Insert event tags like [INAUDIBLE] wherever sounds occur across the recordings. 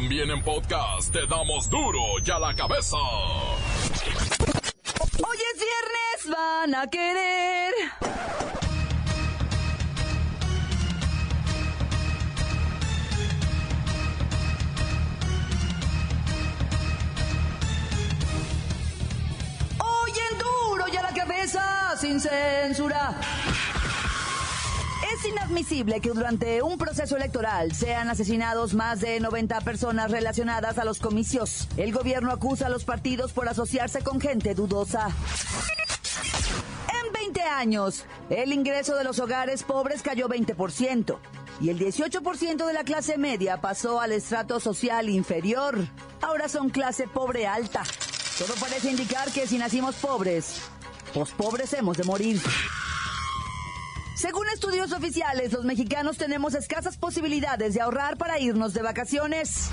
También en podcast te damos duro y a la cabeza. Hoy es viernes, van a querer. Hoy en duro y a la cabeza, sin censura. Es inadmisible que durante un proceso electoral sean asesinados más de 90 personas relacionadas a los comicios. El gobierno acusa a los partidos por asociarse con gente dudosa. En 20 años, el ingreso de los hogares pobres cayó 20% y el 18% de la clase media pasó al estrato social inferior. Ahora son clase pobre alta. Todo parece indicar que si nacimos pobres, los pobres hemos de morir. Según estudios oficiales, los mexicanos tenemos escasas posibilidades de ahorrar para irnos de vacaciones.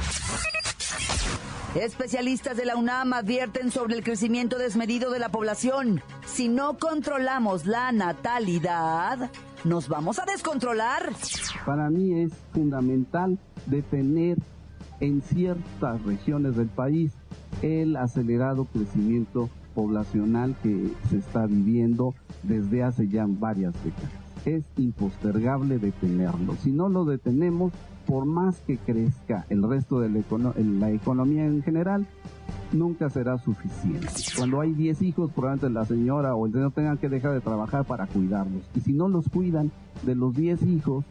Especialistas de la UNAM advierten sobre el crecimiento desmedido de la población. Si no controlamos la natalidad, nos vamos a descontrolar. Para mí es fundamental detener en ciertas regiones del país el acelerado crecimiento poblacional que se está viviendo desde hace ya varias décadas es impostergable detenerlo. Si no lo detenemos, por más que crezca el resto de la, economía en general, nunca será suficiente. Cuando hay 10 hijos, probablemente la señora o el señor tengan que dejar de trabajar para cuidarlos. Y si no los cuidan de los 10 hijos,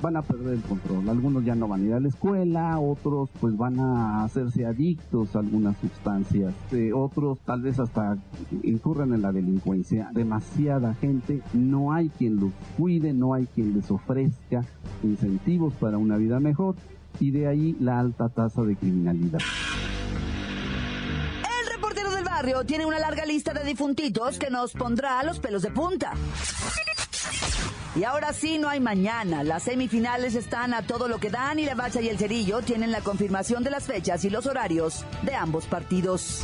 van a perder el control. Algunos ya no van a ir a la escuela, otros pues van a hacerse adictos a algunas sustancias, eh, otros tal vez hasta incurren en la delincuencia. Demasiada gente, no hay quien los cuide, no hay quien les ofrezca incentivos para una vida mejor y de ahí la alta tasa de criminalidad. El reportero del barrio tiene una larga lista de difuntitos que nos pondrá a los pelos de punta. Y ahora sí, no hay mañana. Las semifinales están a todo lo que dan y la bacha y el cerillo tienen la confirmación de las fechas y los horarios de ambos partidos.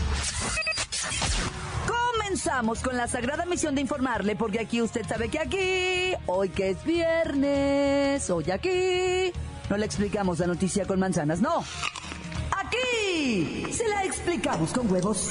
Comenzamos con la sagrada misión de informarle, porque aquí usted sabe que aquí, hoy que es viernes, hoy aquí, no le explicamos la noticia con manzanas, no. Aquí se la explicamos con huevos.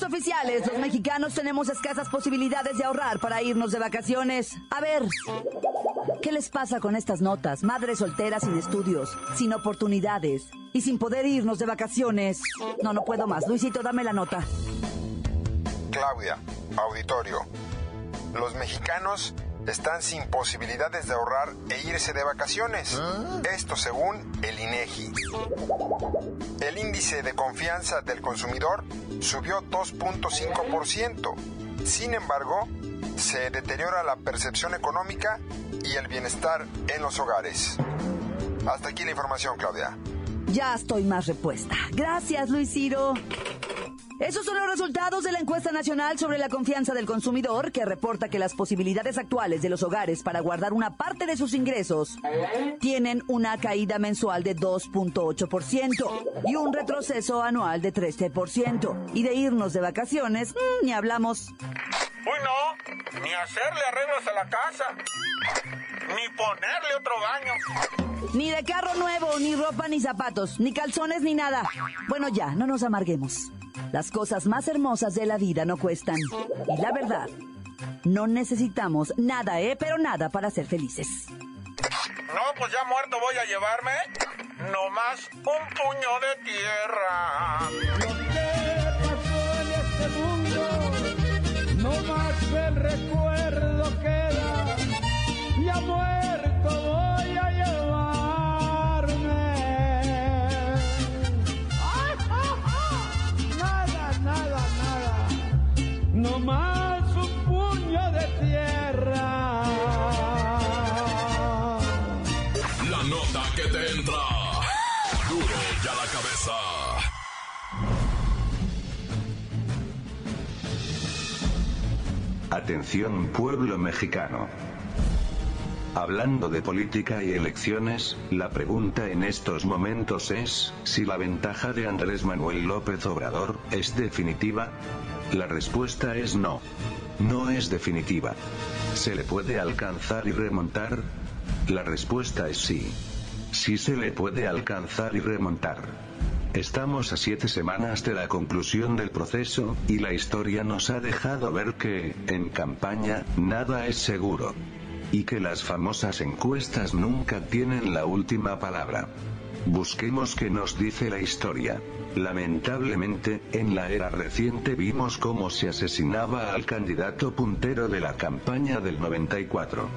Oficiales, los mexicanos tenemos escasas posibilidades de ahorrar para irnos de vacaciones. A ver, ¿qué les pasa con estas notas? Madres solteras sin estudios, sin oportunidades y sin poder irnos de vacaciones. No, no puedo más. Luisito, dame la nota. Claudia, auditorio. Los mexicanos están sin posibilidades de ahorrar e irse de vacaciones. Esto según el INEGI. El índice de confianza del consumidor subió 2.5%. Sin embargo, se deteriora la percepción económica y el bienestar en los hogares. Hasta aquí la información, Claudia. Ya estoy más repuesta. Gracias, Luis Ciro. Esos son los resultados de la encuesta nacional sobre la confianza del consumidor que reporta que las posibilidades actuales de los hogares para guardar una parte de sus ingresos tienen una caída mensual de 2.8% y un retroceso anual de 13%. Y de irnos de vacaciones, mmm, ni hablamos. Uy, no, ni hacerle arreglos a la casa, ni ponerle otro baño. Ni de carro nuevo, ni ropa, ni zapatos, ni calzones, ni nada. Bueno, ya, no nos amarguemos. Las cosas más hermosas de la vida no cuestan. Y la verdad, no necesitamos nada, ¿eh? Pero nada para ser felices. No, pues ya muerto voy a llevarme nomás un puño de tierra. La nota que te entra. Duro ya la cabeza. Atención pueblo mexicano. Hablando de política y elecciones, la pregunta en estos momentos es, si la ventaja de Andrés Manuel López Obrador es definitiva. La respuesta es no. No es definitiva. ¿Se le puede alcanzar y remontar? La respuesta es sí. Sí se le puede alcanzar y remontar. Estamos a siete semanas de la conclusión del proceso, y la historia nos ha dejado ver que, en campaña, nada es seguro. Y que las famosas encuestas nunca tienen la última palabra. Busquemos qué nos dice la historia. Lamentablemente, en la era reciente vimos cómo se asesinaba al candidato puntero de la campaña del 94.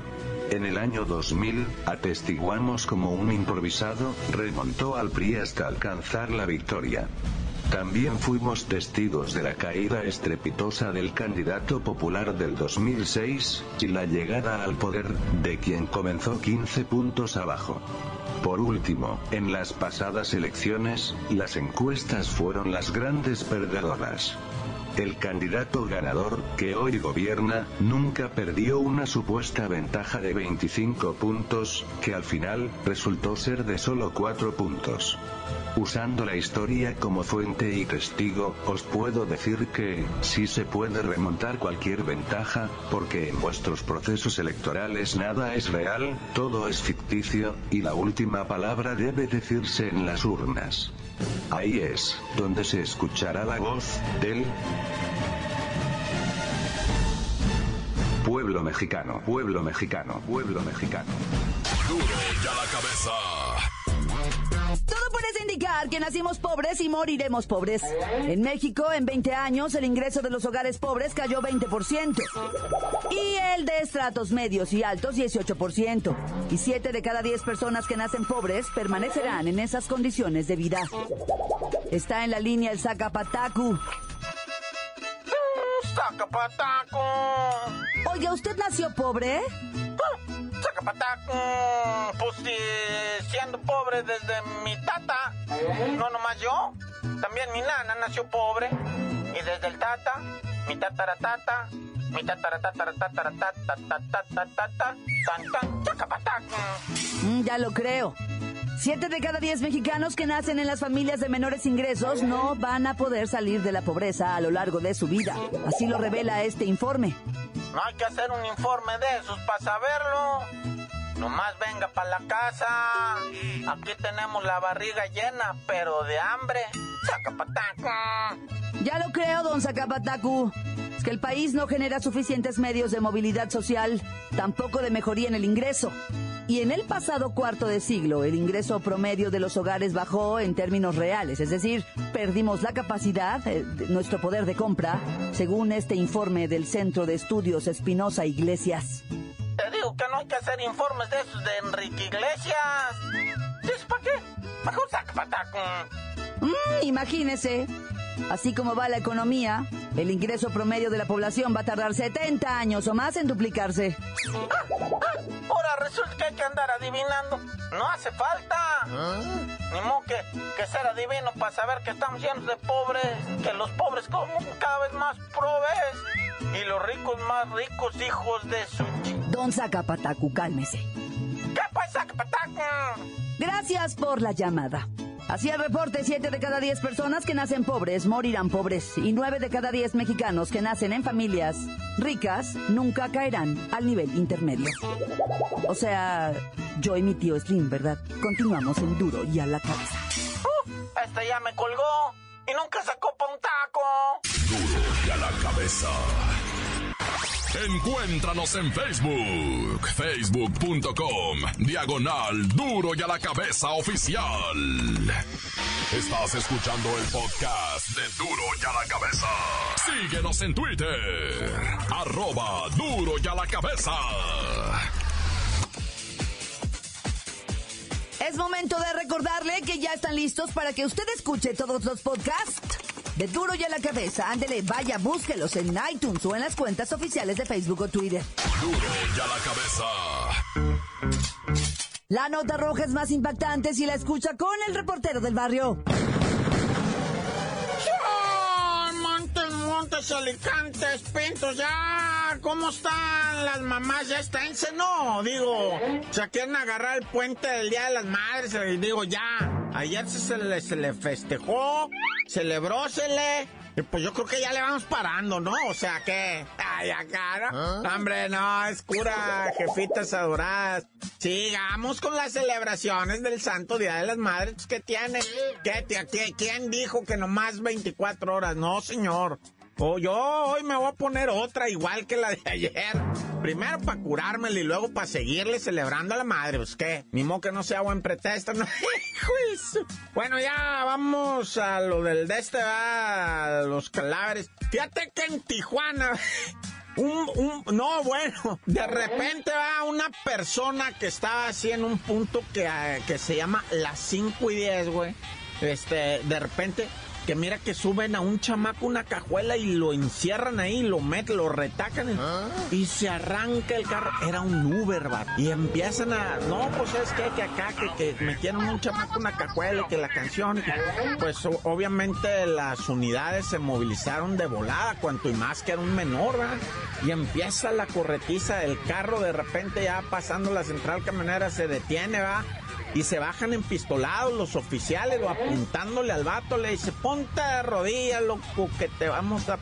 En el año 2000, atestiguamos como un improvisado, remontó al PRI hasta alcanzar la victoria. También fuimos testigos de la caída estrepitosa del candidato popular del 2006, y la llegada al poder, de quien comenzó 15 puntos abajo. Por último, en las pasadas elecciones, las encuestas fueron las grandes perdedoras. El candidato ganador, que hoy gobierna, nunca perdió una supuesta ventaja de 25 puntos, que al final, resultó ser de solo 4 puntos. Usando la historia como fuente y testigo, os puedo decir que, sí se puede remontar cualquier ventaja, porque en vuestros procesos electorales nada es real, todo es ficticio, y la última palabra debe decirse en las urnas. Ahí es, donde se escuchará la voz, del pueblo mexicano, pueblo mexicano, pueblo mexicano. Duro ya la cabeza. Parece indicar que nacimos pobres y moriremos pobres. En México, en 20 años, el ingreso de los hogares pobres cayó 20%. Y el de estratos medios y altos, 18%. Y 7 de cada 10 personas que nacen pobres permanecerán en esas condiciones de vida. Está en la línea el Zacapatacu. ¡Sacapataco! Oiga, ¿usted nació pobre? ¡Sacapataco! Pues sí, siendo pobre desde mi tata. No nomás yo. También mi nana nació pobre. Y desde el tata, mi tataratata, mi tataratataratataratatatatatata, tan tan, ¡Sacapataco! Mm, ya lo creo. Siete de cada diez mexicanos que nacen en las familias de menores ingresos no van a poder salir de la pobreza a lo largo de su vida. Así lo revela este informe. No hay que hacer un informe de esos para saberlo. Nomás venga para la casa. Aquí tenemos la barriga llena, pero de hambre. ¡Sacapataco! Ya lo creo, don Zacapatacu. Es que el país no genera suficientes medios de movilidad social, tampoco de mejoría en el ingreso. Y en el pasado cuarto de siglo, el ingreso promedio de los hogares bajó en términos reales, es decir, perdimos la capacidad, eh, de nuestro poder de compra, según este informe del Centro de Estudios Espinosa Iglesias. Te digo que no hay que hacer informes de esos de Enrique Iglesias. ¿Eso para qué? Mejor ¡Sacapataco! Mm, imagínese, así como va la economía, el ingreso promedio de la población va a tardar 70 años o más en duplicarse. Ahora resulta que hay que andar adivinando. No hace falta. Ni modo que, que ser adivino para saber que estamos llenos de pobres. Que los pobres como cada vez más probes. Y los ricos más ricos, hijos de su... Don Zacapatacu, cálmese. ¿Qué pasa, Pataco? Gracias por la llamada. Así el reporte, 7 de cada 10 personas que nacen pobres morirán pobres y 9 de cada 10 mexicanos que nacen en familias ricas nunca caerán al nivel intermedio. O sea, yo y mi tío Slim, ¿verdad? Continuamos en duro y a la cabeza. Este ya me colgó y nunca sacó pa' un taco. Duro ya la cabeza. Encuéntranos en Facebook, facebook.com, diagonal duro y a la cabeza oficial. Estás escuchando el podcast de Duro y a la cabeza. Síguenos en Twitter, arroba duro y a la cabeza. Es momento de recordarle que ya están listos para que usted escuche todos los podcasts de Duro y a la cabeza. Ándele, vaya, búsquelos en iTunes o en las cuentas oficiales de Facebook o Twitter. Duro y a la cabeza. La nota roja es más impactante si la escucha con el reportero del barrio. Montes, montes, alicantes, pintos, ya. ¿Cómo están las mamás? ¿Ya está en No, digo, se quieren agarrar el puente del Día de las Madres. Y digo, ya. Ayer se le, se le festejó, celebrósele y pues yo creo que ya le vamos parando, ¿no? O sea que. Ay, acá, ¿no? ¿Ah? Hombre, no, es cura, jefitas adoradas. Sigamos con las celebraciones del Santo Día de las Madres. ¿Qué tiene? ¿Qué, ¿Qué, ¿Quién dijo que nomás 24 horas? No, señor. O yo hoy me voy a poner otra igual que la de ayer. Primero para curármela y luego para seguirle celebrando a la madre. Pues qué, ni modo que no sea buen pretexto. No, [LAUGHS] bueno, ya vamos a lo del de este, a los cadáveres. Fíjate que en Tijuana. [LAUGHS] Un, un, no, bueno, de repente va una persona que estaba así en un punto que, que se llama las 5 y 10, güey. Este, de repente que mira que suben a un chamaco una cajuela y lo encierran ahí, lo meten, lo retacan ¿Ah? y se arranca el carro. Era un Uber, va. Y empiezan a, no, pues es que, que acá, que, que metieron un chamaco una cajuela, que la canción, pues obviamente las unidades se movilizaron de volada, cuanto y más que era un menor, ¿verdad? Y empieza la corretiza del carro, de repente ya pasando la central camionera se detiene, va y se bajan empistolados los oficiales o apuntándole al vato, le dice, ponte de rodillas, loco, que te vamos a...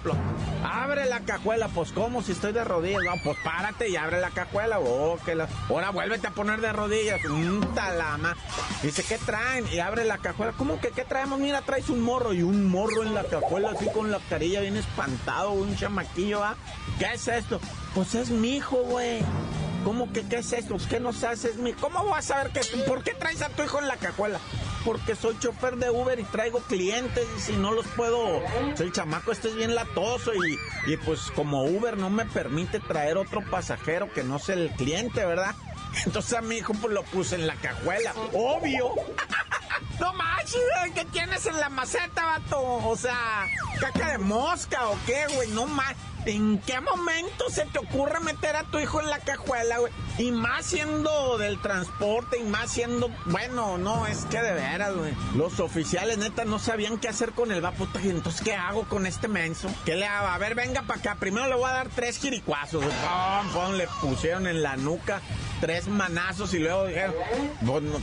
Abre la cajuela, pues ¿cómo si estoy de rodillas? No, pues párate y abre la cajuela, oh, que la... Ahora vuélvete a poner de rodillas, talama. Dice, ¿qué traen? Y abre la cajuela, ¿cómo que qué traemos? Mira, traes un morro y un morro en la cajuela así con la carilla bien espantado, un chamaquillo, ¿va? ¿Qué es esto? Pues es mi hijo, güey. ¿Cómo que qué es eso? ¿Qué nos haces? Mi? ¿Cómo vas a saber que por qué traes a tu hijo en la cajuela? Porque soy chofer de Uber y traigo clientes y si no los puedo, el chamaco este es bien latoso y, y pues como Uber no me permite traer otro pasajero que no sea el cliente, ¿verdad? [LAUGHS] Entonces a mi hijo pues lo puse en la cajuela, obvio. [LAUGHS] No manches, ¿qué tienes en la maceta, vato? O sea, caca de mosca o qué, güey, no manches. ¿En qué momento se te ocurre meter a tu hijo en la cajuela, güey? Y más siendo del transporte y más siendo... Bueno, no, es que de veras, güey. Los oficiales, neta, no sabían qué hacer con el. Y entonces, ¿qué hago con este menso? ¿Qué le hago? A ver, venga para acá. Primero le voy a dar tres jiricuazos. Pum, pum, le pusieron en la nuca tres manazos y luego dijeron,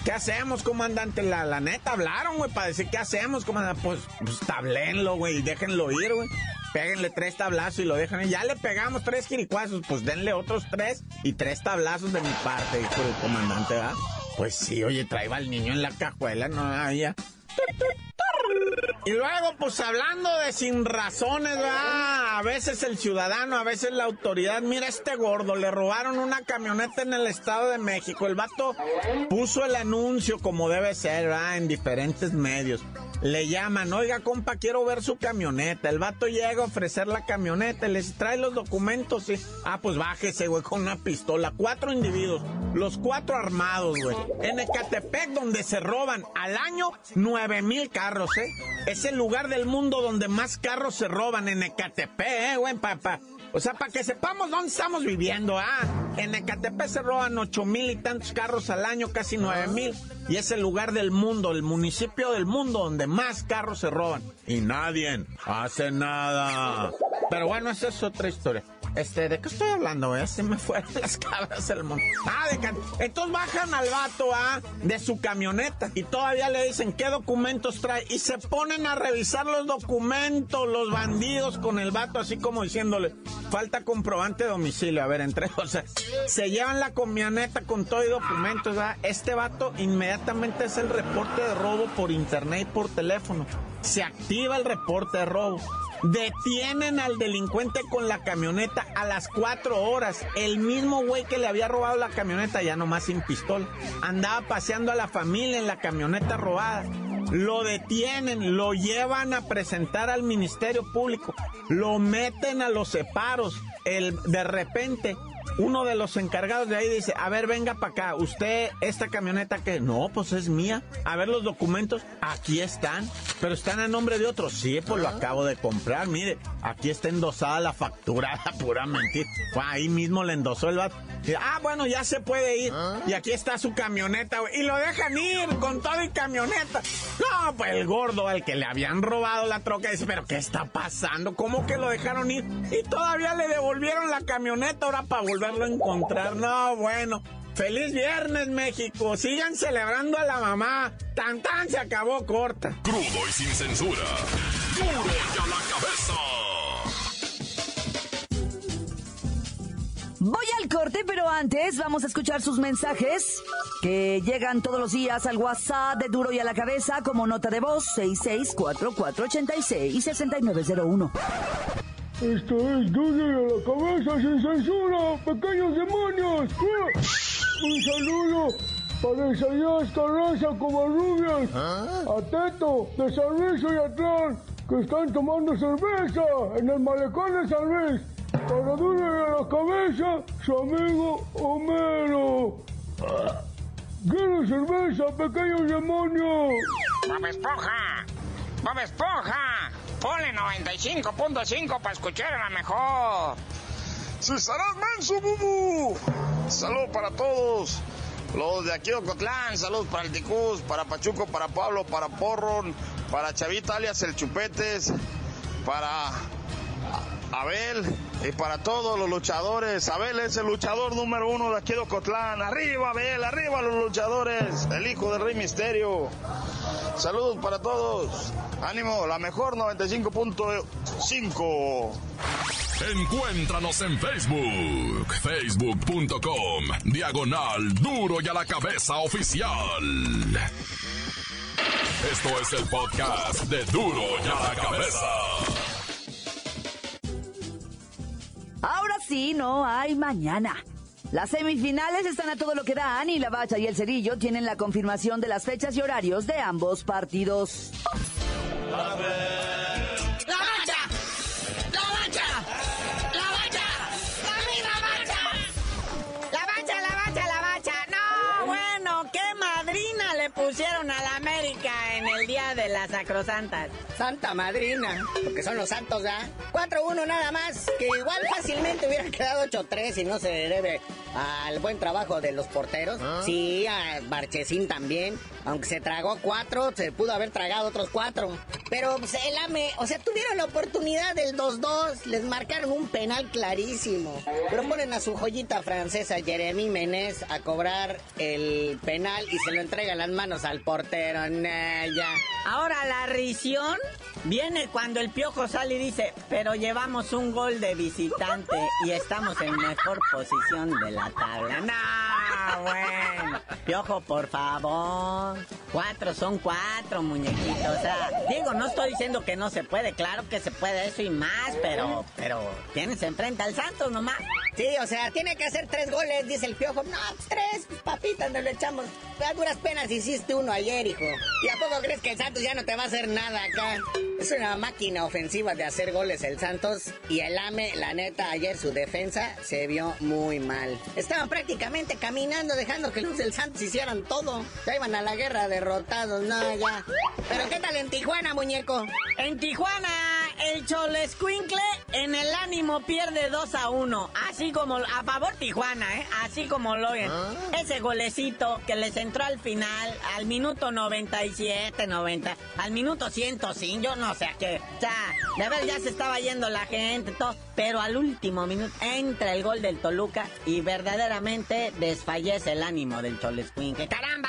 ¿qué hacemos, comandante? La, la neta hablaron, güey, para decir, ¿qué hacemos, comandante? Pues, pues tablenlo, güey, déjenlo ir, güey péguenle tres tablazos y lo dejan. Ya le pegamos tres jiricuazos, pues denle otros tres y tres tablazos de mi parte, dijo el comandante, ¿verdad? Pues sí, oye, traía al niño en la cajuela, no había. Y luego, pues hablando de sin razones, ¿verdad? A veces el ciudadano, a veces la autoridad. Mira este gordo, le robaron una camioneta en el Estado de México. El vato puso el anuncio como debe ser, ¿verdad? En diferentes medios le llaman, oiga compa, quiero ver su camioneta. El vato llega a ofrecer la camioneta, les trae los documentos y... Ah, pues bájese, güey, con una pistola. Cuatro individuos, los cuatro armados, güey. En Ecatepec, donde se roban al año nueve mil carros, ¿eh? Es el lugar del mundo donde más carros se roban en Ecatepec, ¿eh, güey? Papá. O sea, para que sepamos dónde estamos viviendo, ah. En Ecatepec se roban ocho mil y tantos carros al año, casi nueve mil. Y es el lugar del mundo, el municipio del mundo donde más carros se roban. Y nadie hace nada. Pero bueno, esa es otra historia. Este, ¿de qué estoy hablando, eh? Se me fueron las cabras del mundo. Ah, de Entonces bajan al vato, ¿ah? De su camioneta. Y todavía le dicen qué documentos trae. Y se ponen a revisar los documentos, los bandidos con el vato, así como diciéndole, falta comprobante de domicilio. A ver, entre [LAUGHS] cosas. Se llevan la camioneta con todo y documentos, ¿ah? Este vato inmediatamente es el reporte de robo por internet y por teléfono. Se activa el reporte de robo Detienen al delincuente con la camioneta a las cuatro horas. El mismo güey que le había robado la camioneta, ya nomás sin pistola. Andaba paseando a la familia en la camioneta robada. Lo detienen, lo llevan a presentar al Ministerio Público, lo meten a los separos. El, de repente uno de los encargados de ahí dice, a ver, venga para acá, usted, esta camioneta que, no, pues es mía. A ver los documentos, aquí están, pero están a nombre de otros. Sí, pues lo acabo de comprar, mire, aquí está endosada la factura, [LAUGHS] pura mentira. ahí mismo le endosó el vato. Ah, bueno, ya se puede ir. Y aquí está su camioneta. Y lo dejan ir con todo y camioneta. No, el gordo al que le habían robado la troca dice, pero ¿qué está pasando? ¿Cómo que lo dejaron ir? Y todavía le devolvieron la camioneta ahora para volverlo a encontrar. No, bueno. Feliz viernes, México. Sigan celebrando a la mamá. Tan tan se acabó corta. Crudo y sin censura. Duro y a la cabeza. Voy al corte, pero antes vamos a escuchar sus mensajes que llegan todos los días al WhatsApp de Duro y a la Cabeza como nota de voz 6644866901. Esto es Duro y a la Cabeza sin censura, pequeños demonios. Un saludo para Isaías Carranza Covarrubias, a Teto de San Luis y Atlán, que están tomando cerveza en el malecón de San Luis. Para duro a la cabeza, su amigo Homero. ¡Quiero cerveza, pequeños demonios! ¡Bob Esponja! ¡Bob Esponja! Ponle 95.5 para escuchar a la mejor. ¡Si serás menso, Bubu! Salud para todos. Los de aquí de Ocotlán, saludos para el Ticús, para Pachuco, para Pablo, para Porron, para Chavita alias el Chupetes, para Abel y para todos los luchadores. Abel es el luchador número uno de aquí de Ocotlán. Arriba, Abel, arriba los luchadores. El hijo del Rey Misterio. Saludos para todos. Ánimo, la mejor 95.5. Encuéntranos en Facebook, facebook.com, diagonal duro y a la cabeza oficial. Esto es el podcast de duro y a la cabeza. Ahora sí, no hay mañana. Las semifinales están a todo lo que dan y la Bacha y el Cerillo tienen la confirmación de las fechas y horarios de ambos partidos. ¡La pusieron a la América en el día de las sacrosantas. Santa madrina, porque son los santos, ¿ah? 4-1 nada más, que igual fácilmente hubiera quedado 8-3 y no se debe al buen trabajo de los porteros. Sí, a Marchesín también. Aunque se tragó cuatro, se pudo haber tragado otros cuatro. Pero pues, el AME, o sea, tuvieron la oportunidad del 2-2, les marcaron un penal clarísimo. Pero ponen a su joyita francesa, Jeremy Menez, a cobrar el penal y se lo entregan las manos al portero. Nah, ya. Ahora la risión viene cuando el piojo sale y dice, pero llevamos un gol de visitante y estamos en mejor posición de la tabla. No, bueno. Piojo, por favor. Cuatro son cuatro, muñequitos. O sea, digo, no estoy diciendo que no se puede, claro que se puede eso y más, pero, pero tienes enfrente al Santos nomás. Sí, o sea, tiene que hacer tres goles, dice el piojo. No, tres, pues, papitas, nos lo echamos. A duras penas hiciste uno ayer, hijo. ¿Y a poco crees que el Santos ya no te va a hacer nada acá? Es una máquina ofensiva de hacer goles el Santos. Y el AME, la neta, ayer su defensa se vio muy mal. Estaban prácticamente caminando, dejando que los del Santos hicieran todo. Ya iban a la guerra derrotados, no, ya. Pero ¿qué tal en Tijuana, muñeco? En Tijuana, el Cholescuincle en el ánimo pierde 2 a 1. Así como a favor Tijuana, ¿eh? Así como lo ven. Ese golecito que les entró al final, al minuto 97, 90, al minuto 105, yo no sé a qué. O sea, de ver ya se estaba yendo la gente, todo. Pero al último minuto entra el gol del Toluca y verdaderamente desfallece el ánimo del Cholescuincle. ¡Caramba!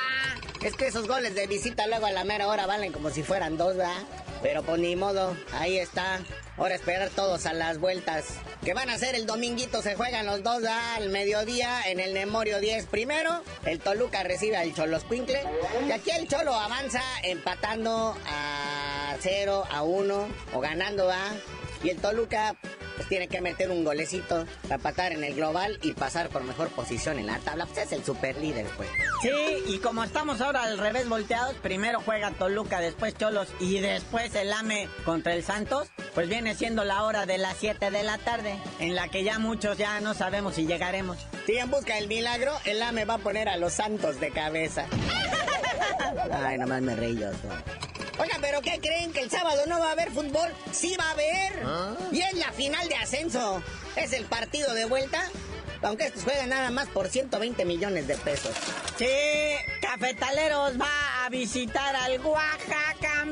Es que esos goles de visita luego a la mera hora valen como si fueran dos, ¿verdad? Pero pues ni modo, ahí está. Ahora esperar todos a las vueltas. Que van a ser el dominguito, se juegan los dos al mediodía en el Nemorio 10 primero. El Toluca recibe al Cholos Quincle. Y aquí el Cholo avanza empatando a 0, a 1 o ganando, ¿va? Y el Toluca pues tiene que meter un golecito para empatar en el global y pasar por mejor posición en la tabla. Pues es el super líder, pues. Sí, y como estamos ahora al revés volteados, primero juega Toluca, después Cholos y después el AME contra el Santos, pues viene siendo la hora de las 7 de la tarde, en la que ya muchos ya no sabemos si llegaremos. Si en busca del milagro, el AME va a poner a los Santos de cabeza. [LAUGHS] Ay, nomás me reí yo. Oiga, pero ¿qué creen? ¿Que el sábado no va a haber fútbol? Sí va a haber. Y es la final de ascenso. Es el partido de vuelta. Aunque estos juegan nada más por 120 millones de pesos. Sí, Cafetaleros va a visitar al Oaxaca,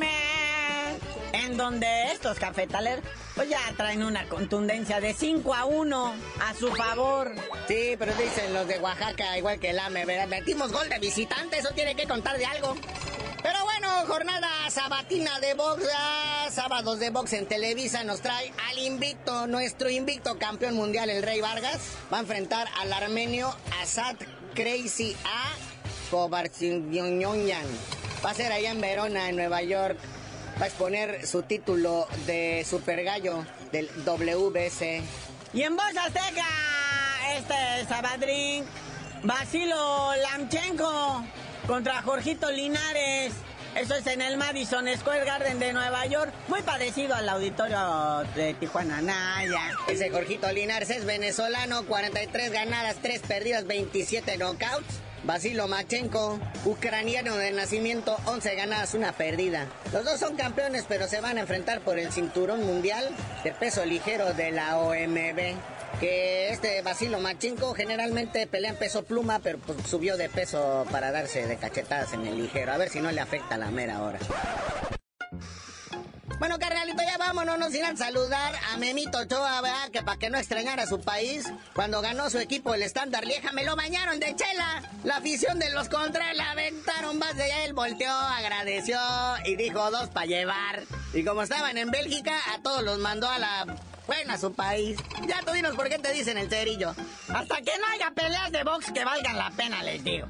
En donde estos cafetaleros pues ya traen una contundencia de 5 a 1 a su favor. Sí, pero dicen los de Oaxaca, igual que el AME, metimos gol de visitante, eso tiene que contar de algo. Jornada sabatina de box, sábados de box en Televisa nos trae al invicto, nuestro invicto campeón mundial, el Rey Vargas. Va a enfrentar al armenio Asad Crazy A Kovarchinyan. Va a ser allá en Verona, en Nueva York. Va a exponer su título de Super Gallo del WBC. Y en voz azteca, este Sabadrín, Basilo Lamchenko contra Jorgito Linares. Eso es en el Madison Square Garden de Nueva York, muy parecido al auditorio de Tijuana Naya. Ese Jorgito Linares es venezolano, 43 ganadas, 3 perdidas, 27 knockouts. Basilo Machenko, ucraniano de nacimiento, 11 ganadas, una perdida. Los dos son campeones, pero se van a enfrentar por el cinturón mundial de peso ligero de la OMB que este Basilo Machinko generalmente pelea en peso pluma, pero pues, subió de peso para darse de cachetadas en el ligero. A ver si no le afecta la mera hora. Bueno, carnalito, ya vámonos, no sin saludar a Memito Ochoa, ¿verdad? Que para que no extrañara su país, cuando ganó su equipo el estándar Lieja, me lo bañaron de chela. La afición de los contras la allá, él volteó, agradeció y dijo dos para llevar. Y como estaban en Bélgica, a todos los mandó a la buena su país. Ya tú dinos por qué te dicen el cerillo. Hasta que no haya peleas de box que valgan la pena, les digo.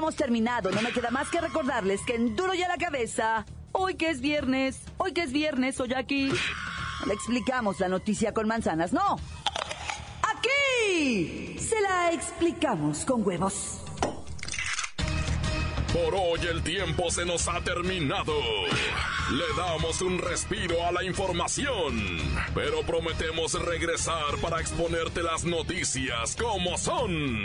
Hemos terminado. No me queda más que recordarles que en Duro y a la cabeza, hoy que es viernes, hoy que es viernes, hoy aquí. le explicamos la noticia con manzanas, no. Aquí se la explicamos con huevos. Por hoy el tiempo se nos ha terminado. Le damos un respiro a la información, pero prometemos regresar para exponerte las noticias como son.